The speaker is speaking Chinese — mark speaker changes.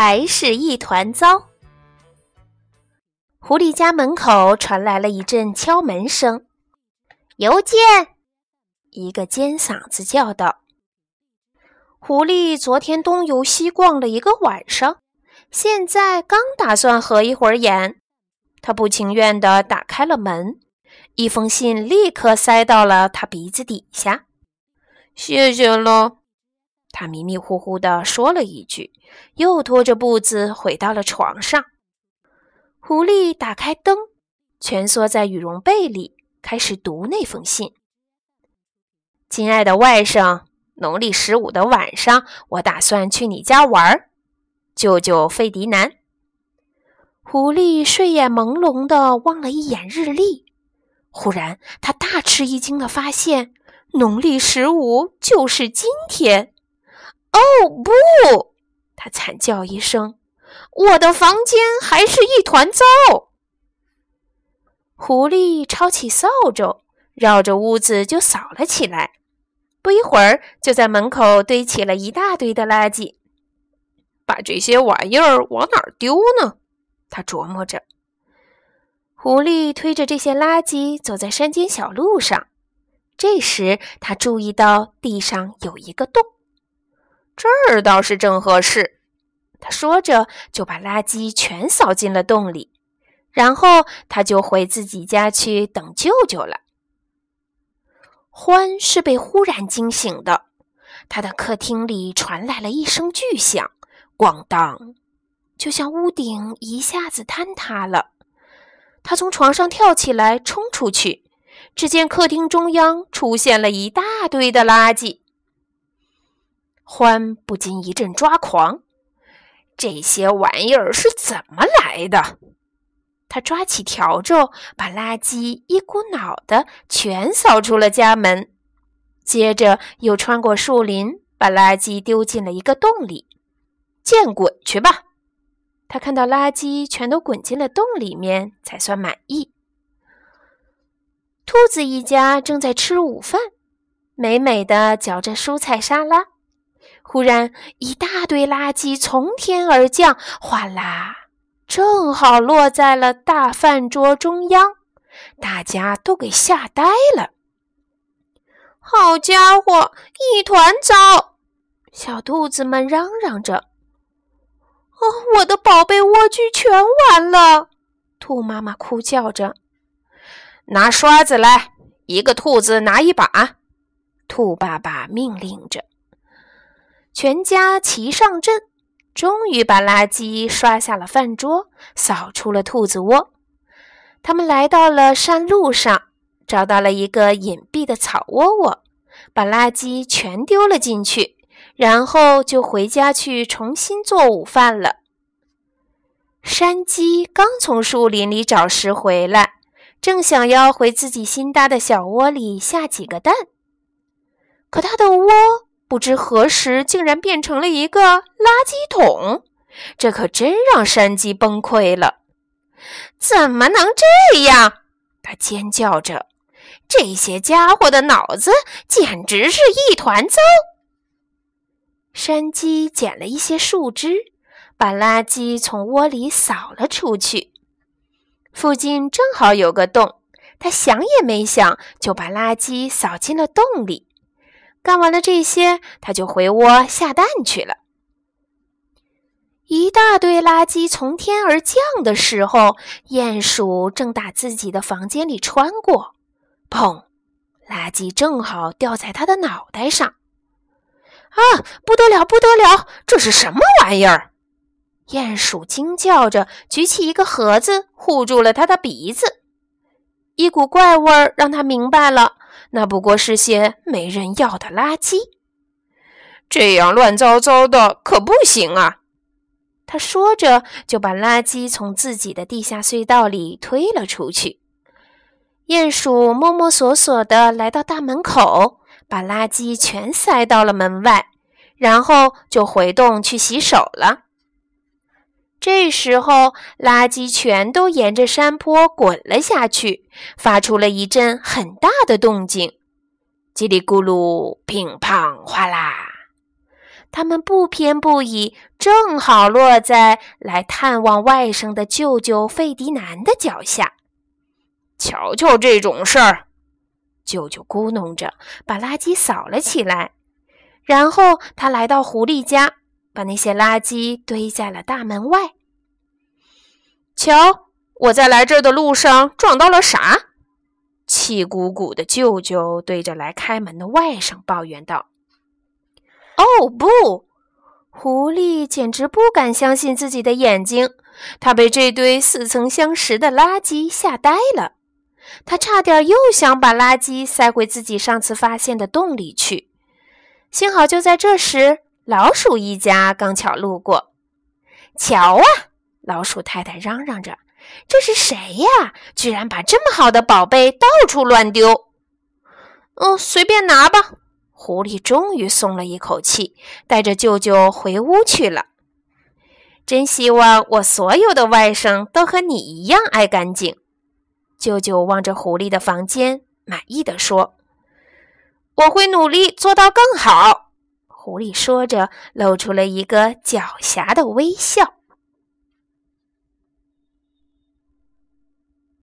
Speaker 1: 还是一团糟。狐狸家门口传来了一阵敲门声。邮件，一个尖嗓子叫道：“狐狸昨天东游西逛了一个晚上，现在刚打算合一会儿眼，他不情愿地打开了门，一封信立刻塞到了他鼻子底下。
Speaker 2: 谢谢了。”
Speaker 1: 他迷迷糊糊地说了一句，又拖着步子回到了床上。狐狸打开灯，蜷缩在羽绒被里，开始读那封信。亲爱的外甥，农历十五的晚上，我打算去你家玩。舅舅费迪南。狐狸睡眼朦胧地望了一眼日历，忽然他大吃一惊地发现，农历十五就是今天。哦不！他惨叫一声：“我的房间还是一团糟。”狐狸抄起扫帚，绕着屋子就扫了起来。不一会儿，就在门口堆起了一大堆的垃圾。
Speaker 2: 把这些玩意儿往哪儿丢呢？他琢磨着。
Speaker 1: 狐狸推着这些垃圾走在山间小路上。这时，他注意到地上有一个洞。
Speaker 2: 这儿倒是正合适，
Speaker 1: 他说着就把垃圾全扫进了洞里，然后他就回自己家去等舅舅了。欢是被忽然惊醒的，他的客厅里传来了一声巨响，咣当，就像屋顶一下子坍塌了。他从床上跳起来，冲出去，只见客厅中央出现了一大堆的垃圾。欢不禁一阵抓狂，这些玩意儿是怎么来的？他抓起笤帚，把垃圾一股脑的全扫出了家门，接着又穿过树林，把垃圾丢进了一个洞里。见滚去吧！他看到垃圾全都滚进了洞里面，才算满意。兔子一家正在吃午饭，美美的嚼着蔬菜沙拉。忽然，一大堆垃圾从天而降，哗啦，正好落在了大饭桌中央，大家都给吓呆了。
Speaker 2: 好家伙，一团糟！
Speaker 1: 小兔子们嚷嚷着：“
Speaker 2: 哦，我的宝贝莴苣全完了！”
Speaker 1: 兔妈妈哭叫着：“
Speaker 2: 拿刷子来，一个兔子拿一把。”
Speaker 1: 兔爸爸命令着。全家齐上阵，终于把垃圾刷下了饭桌，扫出了兔子窝。他们来到了山路上，找到了一个隐蔽的草窝窝，把垃圾全丢了进去，然后就回家去重新做午饭了。山鸡刚从树林里找食回来，正想要回自己新搭的小窝里下几个蛋，可它的窝。不知何时，竟然变成了一个垃圾桶，这可真让山鸡崩溃了。
Speaker 2: 怎么能这样？
Speaker 1: 他尖叫着：“
Speaker 2: 这些家伙的脑子简直是一团糟！”
Speaker 1: 山鸡捡了一些树枝，把垃圾从窝里扫了出去。附近正好有个洞，他想也没想，就把垃圾扫进了洞里。干完了这些，他就回窝下蛋去了。一大堆垃圾从天而降的时候，鼹鼠正打自己的房间里穿过，砰！垃圾正好掉在他的脑袋上。
Speaker 2: 啊，不得了，不得了！这是什么玩意儿？
Speaker 1: 鼹鼠惊叫着，举起一个盒子护住了他的鼻子。一股怪味儿让他明白了。那不过是些没人要的垃圾，
Speaker 2: 这样乱糟糟的可不行啊！
Speaker 1: 他说着，就把垃圾从自己的地下隧道里推了出去。鼹鼠摸摸索索地来到大门口，把垃圾全塞到了门外，然后就回洞去洗手了。这时候，垃圾全都沿着山坡滚了下去，发出了一阵很大的动静，叽里咕噜、乒乓、哗啦。它们不偏不倚，正好落在来探望外甥的舅舅费迪南的脚下。
Speaker 2: 瞧瞧这种事儿，
Speaker 1: 舅舅咕哝着把垃圾扫了起来，然后他来到狐狸家，把那些垃圾堆在了大门外。
Speaker 2: 瞧，我在来这儿的路上撞到了啥？气鼓鼓的舅舅对着来开门的外甥抱怨道：“
Speaker 1: 哦，不！”狐狸简直不敢相信自己的眼睛，他被这堆似曾相识的垃圾吓呆了。他差点又想把垃圾塞回自己上次发现的洞里去。幸好就在这时，老鼠一家刚巧路过。瞧啊！老鼠太太嚷嚷着：“这是谁呀？居然把这么好的宝贝到处乱丢！”
Speaker 2: 嗯，随便拿吧。
Speaker 1: 狐狸终于松了一口气，带着舅舅回屋去了。真希望我所有的外甥都和你一样爱干净。舅舅望着狐狸的房间，满意的说：“
Speaker 2: 我会努力做到更好。”
Speaker 1: 狐狸说着，露出了一个狡黠的微笑。